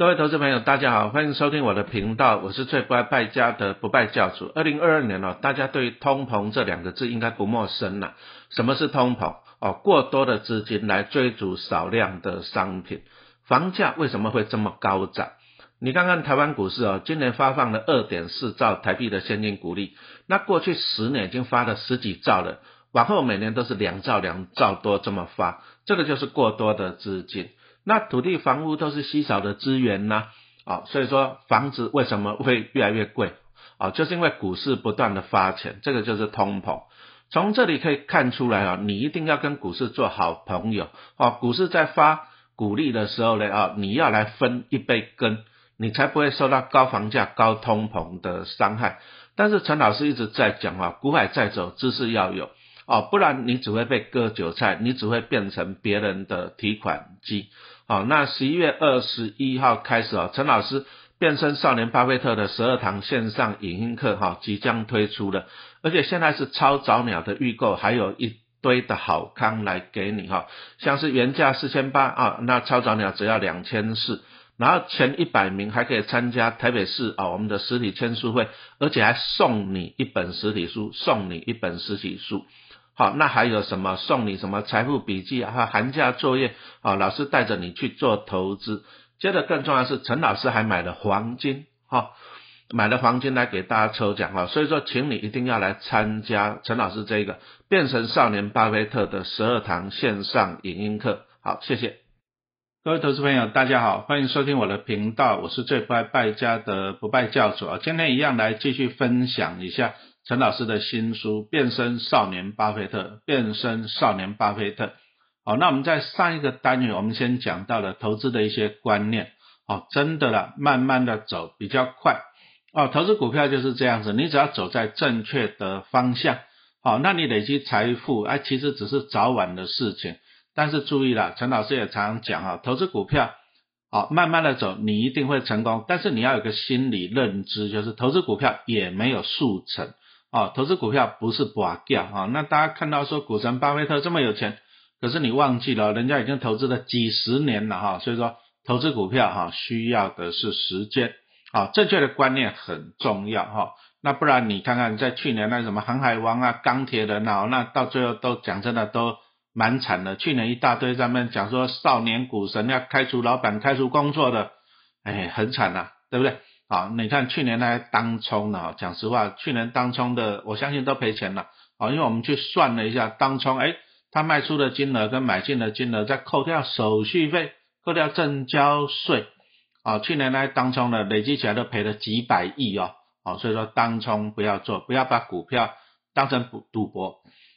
各位投资朋友，大家好，欢迎收听我的频道，我是最不爱败家的不败教主。二零二二年哦，大家对通膨这两个字应该不陌生了。什么是通膨？哦，过多的资金来追逐少量的商品。房价为什么会这么高涨？你看看台湾股市哦，今年发放了二点四兆台币的现金股利，那过去十年已经发了十几兆了，往后每年都是两兆两兆多这么发，这个就是过多的资金。那土地房屋都是稀少的资源呐，啊，所以说房子为什么会越来越贵啊？就是因为股市不断的发钱，这个就是通膨。从这里可以看出来啊，你一定要跟股市做好朋友啊。股市在发股利的时候呢，啊，你要来分一杯羹，你才不会受到高房价、高通膨的伤害。但是陈老师一直在讲啊，股海在走，知识要有啊，不然你只会被割韭菜，你只会变成别人的提款机。好，那十一月二十一号开始啊，陈老师变身少年巴菲特的十二堂线上影音课哈，即将推出了，而且现在是超早鸟的预购，还有一堆的好康来给你哈，像是原价四千八啊，那超早鸟只要两千四，然后前一百名还可以参加台北市啊我们的实体签书会，而且还送你一本实体书，送你一本实体书。好，那还有什么送你什么财富笔记啊？寒假作业啊？老师带着你去做投资。接着更重要是，陈老师还买了黄金，哈，买了黄金来给大家抽奖哈。所以说，请你一定要来参加陈老师这个变成少年巴菲特的十二堂线上影音课。好，谢谢各位投资朋友，大家好，欢迎收听我的频道，我是最不爱败家的不败教主啊。今天一样来继续分享一下。陈老师的新书《变身少年巴菲特》，变身少年巴菲特。好，那我们在上一个单元，我们先讲到了投资的一些观念。哦，真的了，慢慢的走比较快。哦，投资股票就是这样子，你只要走在正确的方向，好，那你累积财富，哎，其实只是早晚的事情。但是注意了，陈老师也常常讲啊，投资股票，好，慢慢的走，你一定会成功。但是你要有个心理认知，就是投资股票也没有速成。哦，投资股票不是拔掉啊！那大家看到说股神巴菲特这么有钱，可是你忘记了，人家已经投资了几十年了哈。所以说，投资股票哈，需要的是时间，好，正确的观念很重要哈。那不然你看看，在去年那什么航海王啊、钢铁人啊，那到最后都讲真的都蛮惨的。去年一大堆上面讲说少年股神要开除老板、开除工作的，哎，很惨呐，对不对？啊，你看去年那当冲呢，讲实话，去年当冲的，我相信都赔钱了。啊，因为我们去算了一下，当冲，哎，他卖出的金额跟买进的金额，再扣掉手续费，扣掉正交税，啊，去年那当冲的累积起来都赔了几百亿哦。啊，所以说当冲不要做，不要把股票当成赌赌博。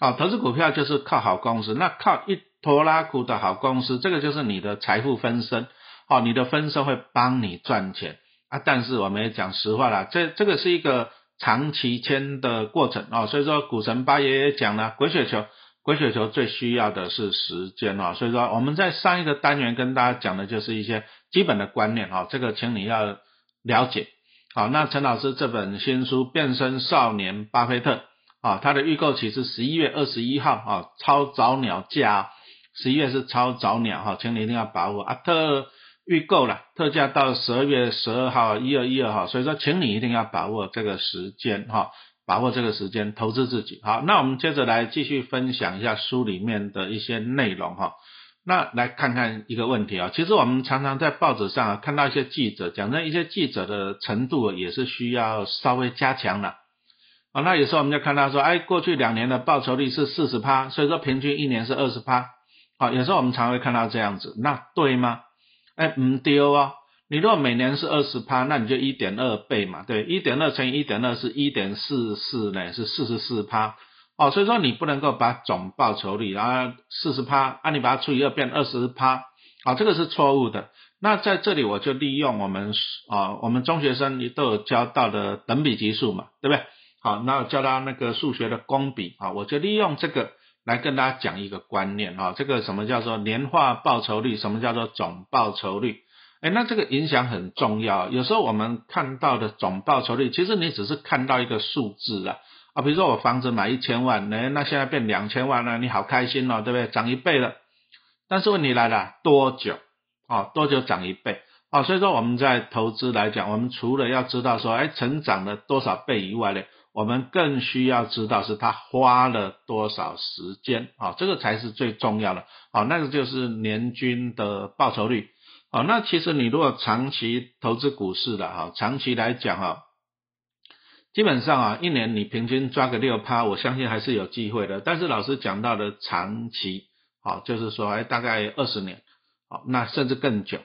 啊，投资股票就是靠好公司，那靠一拖拉股的好公司，这个就是你的财富分身。啊，你的分身会帮你赚钱。啊，但是我们也讲实话了，这这个是一个长期签的过程啊，所以说股神八爷也讲了，滚雪球，滚雪球最需要的是时间啊，所以说我们在上一个单元跟大家讲的就是一些基本的观念啊，这个请你要了解。好，那陈老师这本新书《变身少年巴菲特》啊，它的预购期是十一月二十一号啊，超早鸟价，十一月是超早鸟哈，请你一定要把握啊特。预购了，特价到十二月十二号，一二一二号，所以说，请你一定要把握这个时间哈，把握这个时间投资自己。好，那我们接着来继续分享一下书里面的一些内容哈。那来看看一个问题啊，其实我们常常在报纸上看到一些记者讲，那一些记者的程度也是需要稍微加强了。啊，那有时候我们就看到说，哎，过去两年的报酬率是四十趴，所以说平均一年是二十趴。好，有时候我们常会看到这样子，那对吗？哎，唔丢啊！你如果每年是二十趴，那你就一点二倍嘛，对，一点二乘以一点二是一点四四呢，是四十四趴哦。所以说你不能够把总报酬率然后四十趴，啊，你把它除以二变二十趴，啊，这个是错误的。那在这里我就利用我们啊，我们中学生你都有教到的等比级数嘛，对不对？好，那教到那个数学的公比啊，我就利用这个。来跟大家讲一个观念哈，这个什么叫做年化报酬率，什么叫做总报酬率？哎，那这个影响很重要。有时候我们看到的总报酬率，其实你只是看到一个数字啊啊，比如说我房子买一千万，哎，那现在变两千万了，你好开心哦，对不对？涨一倍了。但是问题来了，多久？哦，多久涨一倍？啊，所以说我们在投资来讲，我们除了要知道说，哎，成长了多少倍以外呢，我们更需要知道是他花了多少时间啊，这个才是最重要的。好，那个就是年均的报酬率。好，那其实你如果长期投资股市的哈，长期来讲哈，基本上啊，一年你平均抓个六趴，我相信还是有机会的。但是老师讲到的长期，好，就是说哎，大概二十年，好，那甚至更久。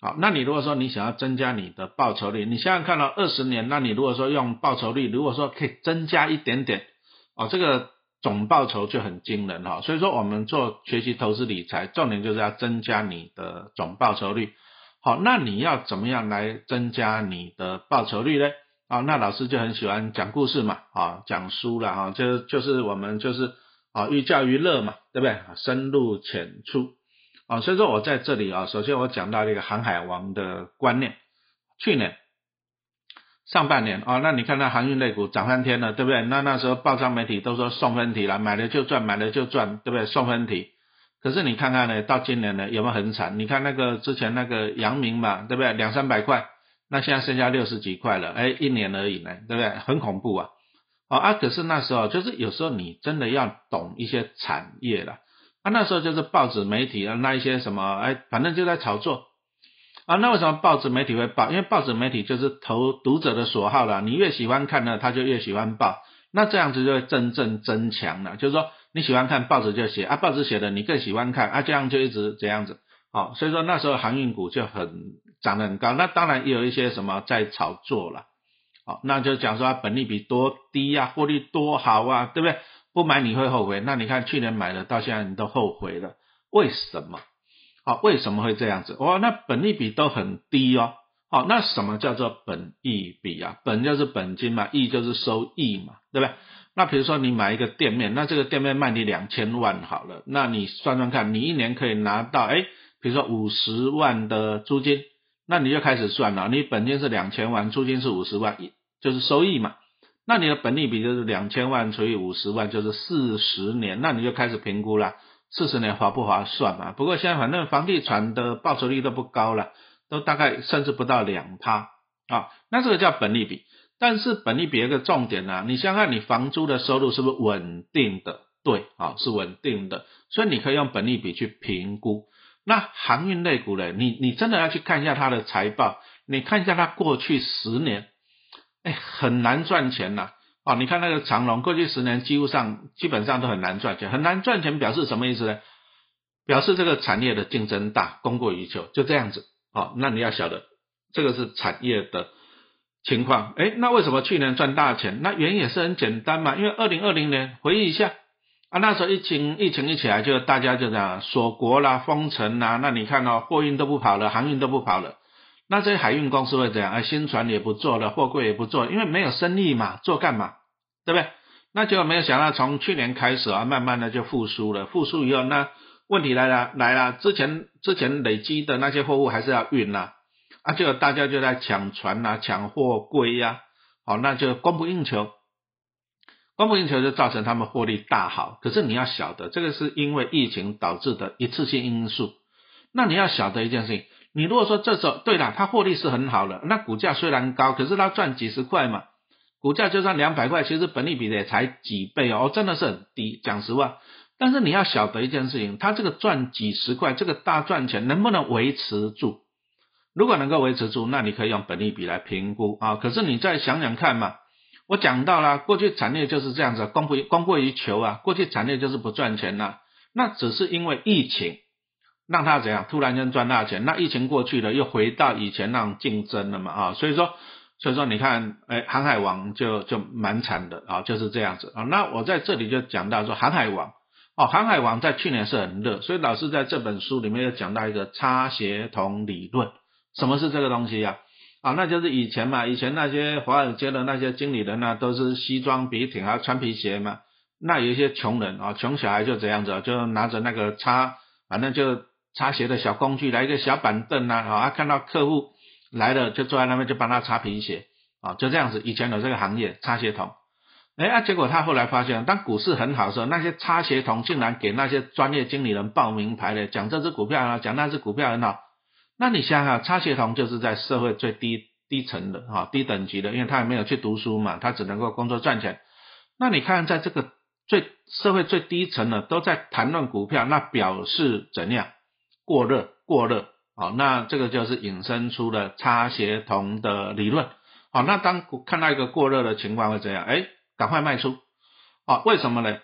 好，那你如果说你想要增加你的报酬率，你现在看到二十年，那你如果说用报酬率，如果说可以增加一点点，哦，这个总报酬就很惊人哈。所以说我们做学习投资理财，重点就是要增加你的总报酬率。好，那你要怎么样来增加你的报酬率呢？啊，那老师就很喜欢讲故事嘛，啊，讲书了哈，就就是我们就是啊寓教于乐嘛，对不对？深入浅出。啊，所以说我在这里啊，首先我讲到一个航海王的观念。去年上半年啊，那你看那航运类股涨翻天了，对不对？那那时候报章媒体都说送分题了，买了就赚，买了就赚，对不对？送分题。可是你看看呢，到今年呢有没有很惨？你看那个之前那个阳明嘛，对不对？两三百块，那现在剩下六十几块了，哎，一年而已呢，对不对？很恐怖啊！哦啊，可是那时候就是有时候你真的要懂一些产业了。那时候就是报纸媒体啊，那一些什么，哎，反正就在炒作啊。那为什么报纸媒体会报？因为报纸媒体就是投读者的所好了，你越喜欢看呢，他就越喜欢报。那这样子就会真正增强了，就是说你喜欢看报纸就写啊，报纸写的你更喜欢看啊，这样就一直这样子。好，所以说那时候航运股就很涨得很高。那当然也有一些什么在炒作了，好，那就讲说本利比多低呀，获利多好啊，对不对？不买你会后悔，那你看去年买了到现在你都后悔了，为什么？好，为什么会这样子？哇，那本利比都很低哦。好，那什么叫做本益比啊？本就是本金嘛，益就是收益嘛，对不对？那比如说你买一个店面，那这个店面卖你两千万好了，那你算算看，你一年可以拿到哎，比如说五十万的租金，那你就开始算了，你本金是两千万，租金是五十万，就是收益嘛。那你的本利比就是两千万除以五十万，就是四十年，那你就开始评估了，四十年划不划算嘛？不过现在反正房地产的报酬率都不高了，都大概甚至不到两趴啊，那这个叫本利比。但是本利比一个重点呢，你想想看你房租的收入是不是稳定的？对，啊是稳定的，所以你可以用本利比去评估。那航运类股呢？你你真的要去看一下它的财报，你看一下它过去十年。哎，很难赚钱呐！哦，你看那个长隆，过去十年几乎上基本上都很难赚钱，很难赚钱表示什么意思呢？表示这个产业的竞争大，供过于求，就这样子。好，那你要晓得，这个是产业的情况。哎，那为什么去年赚大钱？那原因也是很简单嘛，因为二零二零年回忆一下啊，那时候疫情疫情一起来，就大家就这样锁国啦、封城啦，那你看哦，货运都不跑了，航运都不跑了。那这些海运公司会怎样？啊，新船也不做了，货柜也不做，因为没有生意嘛，做干嘛？对不对？那结果没有想到，从去年开始啊，慢慢的就复苏了。复苏以后，那问题来了，来了，之前之前累积的那些货物还是要运呐，啊，结果大家就在抢船呐，抢货柜呀，好，那就供不应求，供不应求就造成他们获利大好。可是你要晓得，这个是因为疫情导致的一次性因素。那你要晓得一件事情。你如果说这时候对了，它获利是很好的，那股价虽然高，可是它赚几十块嘛，股价就算两百块，其实本利比也才几倍哦，真的是很低。讲实话，但是你要晓得一件事情，它这个赚几十块，这个大赚钱能不能维持住？如果能够维持住，那你可以用本利比来评估啊。可是你再想想看嘛，我讲到了过去产业就是这样子，供不供过于求啊，过去产业就是不赚钱呐，那只是因为疫情。让他怎样突然间赚大钱？那疫情过去了，又回到以前那种竞争了嘛啊？所以说，所以说你看，哎，航海王就就蛮惨的啊，就是这样子啊。那我在这里就讲到说，航海王哦，航海王在去年是很热，所以老师在这本书里面又讲到一个差协同理论。什么是这个东西呀？啊，那就是以前嘛，以前那些华尔街的那些经理人呢，都是西装笔挺，啊穿皮鞋嘛。那有一些穷人啊，穷小孩就这样子，就拿着那个叉，反正就。擦鞋的小工具，来一个小板凳呐，啊，看到客户来了就坐在那边就帮他擦皮鞋，啊，就这样子。以前有这个行业擦鞋童，哎啊，结果他后来发现，当股市很好的时候，那些擦鞋童竟然给那些专业经理人报名牌的，讲这只股票啊，讲那只股票很好。那你想想，擦鞋童就是在社会最低低层的哈低等级的，因为他也没有去读书嘛，他只能够工作赚钱。那你看在这个最社会最低层的都在谈论股票，那表示怎样？过热，过热。好，那这个就是引申出了差协同的理论。好，那当看到一个过热的情况会怎样？哎，赶快卖出。好，为什么呢？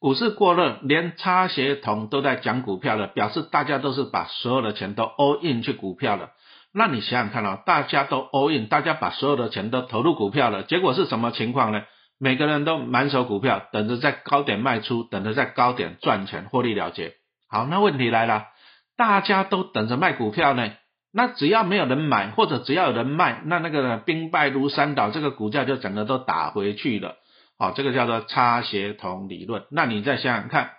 股市过热，连差协同都在讲股票了，表示大家都是把所有的钱都 all in 去股票了。那你想想看啊，大家都 all in，大家把所有的钱都投入股票了，结果是什么情况呢？每个人都满手股票，等着在高点卖出，等着在高点赚钱获利了结。好，那问题来了。大家都等着卖股票呢，那只要没有人买，或者只要有人卖，那那个兵败如山倒，这个股价就整个都打回去了。好，这个叫做差协同理论。那你再想想看，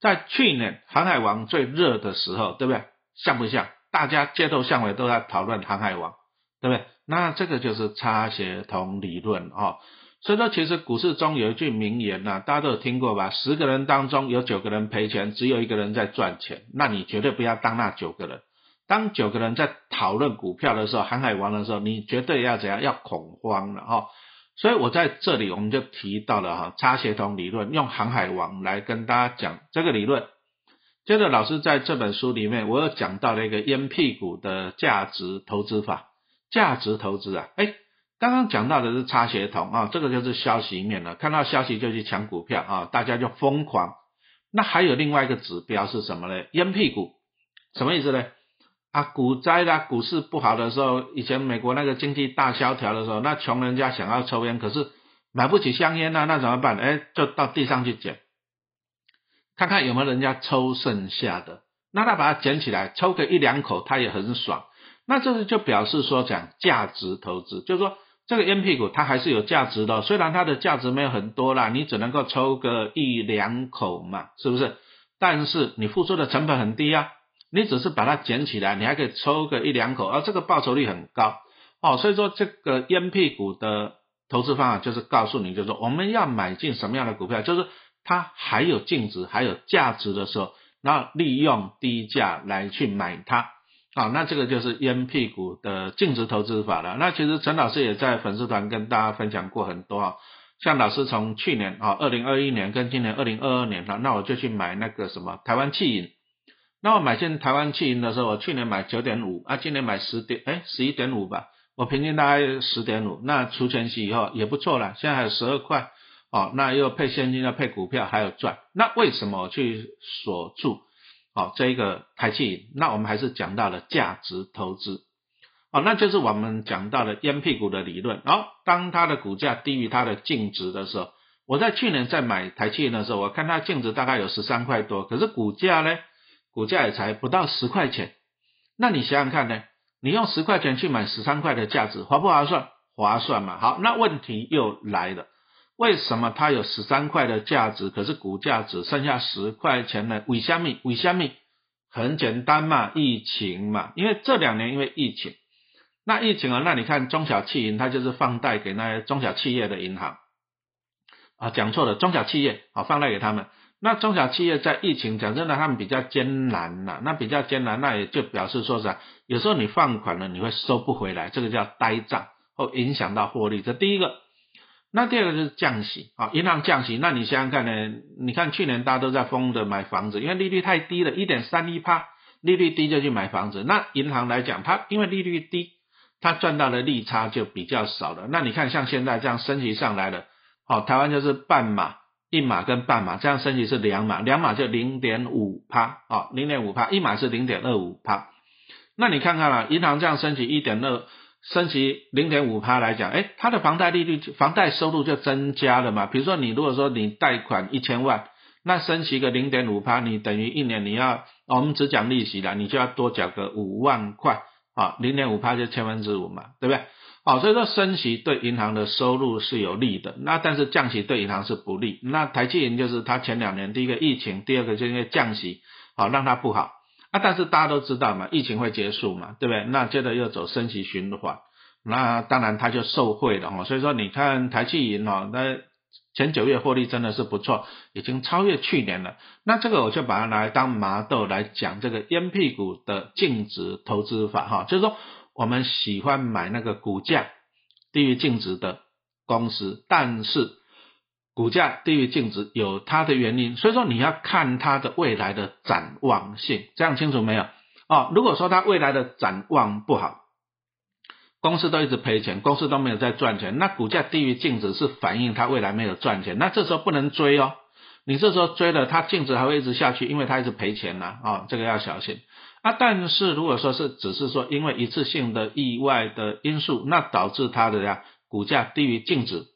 在去年航海王最热的时候，对不对？像不像？大家街头巷尾都在讨论航海王，对不对？那这个就是差协同理论哦。所以说，其实股市中有一句名言呐，大家都有听过吧？十个人当中有九个人赔钱，只有一个人在赚钱。那你绝对不要当那九个人。当九个人在讨论股票的时候，航海王的时候，你绝对要怎样？要恐慌了哈。所以我在这里我们就提到了哈，差协同理论，用航海王来跟大家讲这个理论。接着老师在这本书里面，我又讲到了一个烟屁股的价值投资法，价值投资啊，哎。刚刚讲到的是差协同啊，这个就是消息面了，看到消息就去抢股票啊，大家就疯狂。那还有另外一个指标是什么呢？烟屁股，什么意思呢？啊，股灾啦，股市不好的时候，以前美国那个经济大萧条的时候，那穷人家想要抽烟，可是买不起香烟呐，那怎么办？哎，就到地上去捡，看看有没有人家抽剩下的，那他把它捡起来，抽个一两口，他也很爽。那这是就表示说讲价值投资，就是说。这个烟屁股它还是有价值的，虽然它的价值没有很多啦，你只能够抽个一两口嘛，是不是？但是你付出的成本很低啊，你只是把它捡起来，你还可以抽个一两口，而这个报酬率很高哦。所以说这个烟屁股的投资方法就是告诉你，就是说我们要买进什么样的股票，就是它还有净值、还有价值的时候，然后利用低价来去买它。好，那这个就是烟屁股的净值投资法了。那其实陈老师也在粉丝团跟大家分享过很多啊，像老师从去年啊，二零二一年跟今年二零二二年哈，那我就去买那个什么台湾气银。那我买进台湾气银的时候，我去年买九点五啊，今年买十点哎十一点五吧，我平均大概十点五。那除权息以后也不错了，现在还有十二块哦，那又配现金又配股票还有赚。那为什么去锁住？好，这一个台气，那我们还是讲到了价值投资，哦，那就是我们讲到了烟屁股的理论。然后，当它的股价低于它的净值的时候，我在去年在买台气的时候，我看它净值大概有十三块多，可是股价呢，股价也才不到十块钱。那你想想看呢？你用十块钱去买十三块的价值，划不划算？划算嘛。好，那问题又来了。为什么它有十三块的价值，可是股价只剩下十块钱呢？为虾米？为虾米？很简单嘛，疫情嘛。因为这两年因为疫情，那疫情啊，那你看中小企银，它就是放贷给那些中小企业的银行啊，讲错了，中小企业啊，放贷给他们。那中小企业在疫情讲真的，他们比较艰难呐，那比较艰难，那也就表示说啥？有时候你放款了，你会收不回来，这个叫呆账，会影响到获利。这第一个。那第二个就是降息啊，银行降息，那你想想看呢？你看去年大家都在疯的买房子，因为利率太低了，一点三一趴，利率低就去买房子。那银行来讲，它因为利率低，它赚到的利差就比较少了。那你看像现在这样升级上来了，好，台湾就是半码、一码跟半码，这样升级是两码，两码就零点五趴啊，零点五趴，一码是零点二五趴。那你看看啊，银行这样升级一点二。升息零点五趴来讲，哎，它的房贷利率、房贷收入就增加了嘛。比如说你如果说你贷款一千万，那升级个零点五趴，你等于一年你要，我们只讲利息了，你就要多缴个五万块啊，零点五趴就千分之五嘛，对不对？好，所以说升息对银行的收入是有利的，那但是降息对银行是不利。那台积银就是它前两年第一个疫情，第二个就因为降息，好让它不好。啊，但是大家都知道嘛，疫情会结束嘛，对不对？那接着又走升级循环，那当然它就受惠了哈。所以说你看台气银哈，那前九月获利真的是不错，已经超越去年了。那这个我就把它拿来当麻豆来讲这个烟屁股的净值投资法哈，就是说我们喜欢买那个股价低于净值的公司，但是股价低于净值有它的原因，所以说你要看它的未来的展望性，这样清楚没有？哦，如果说它未来的展望不好。公司都一直赔钱，公司都没有在赚钱，那股价低于净值是反映它未来没有赚钱，那这时候不能追哦，你这时候追了，它净值还会一直下去，因为它一直赔钱呐，啊，这个要小心啊。但是如果说是只是说因为一次性的意外的因素，那导致它的呀股价低于净值，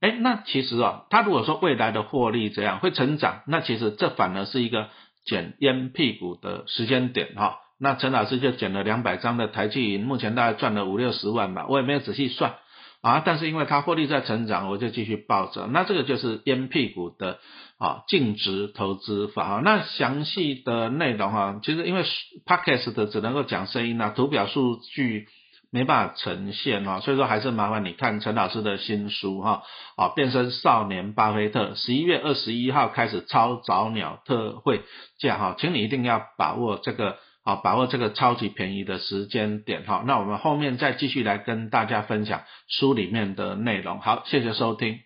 哎，那其实啊，他如果说未来的获利这样会成长，那其实这反而是一个捡烟屁股的时间点哈。那陈老师就捡了两百张的台积银，目前大概赚了五六十万吧，我也没有仔细算啊，但是因为它获利在成长，我就继续抱着。那这个就是烟屁股的啊净值投资法啊。那详细的内容啊，其实因为 podcast 的只能够讲声音啊，图表数据没办法呈现哈，所以说还是麻烦你看陈老师的新书哈啊，变身少年巴菲特，十一月二十一号开始超早鸟特惠价哈，请你一定要把握这个。好，把握这个超级便宜的时间点哈，那我们后面再继续来跟大家分享书里面的内容。好，谢谢收听。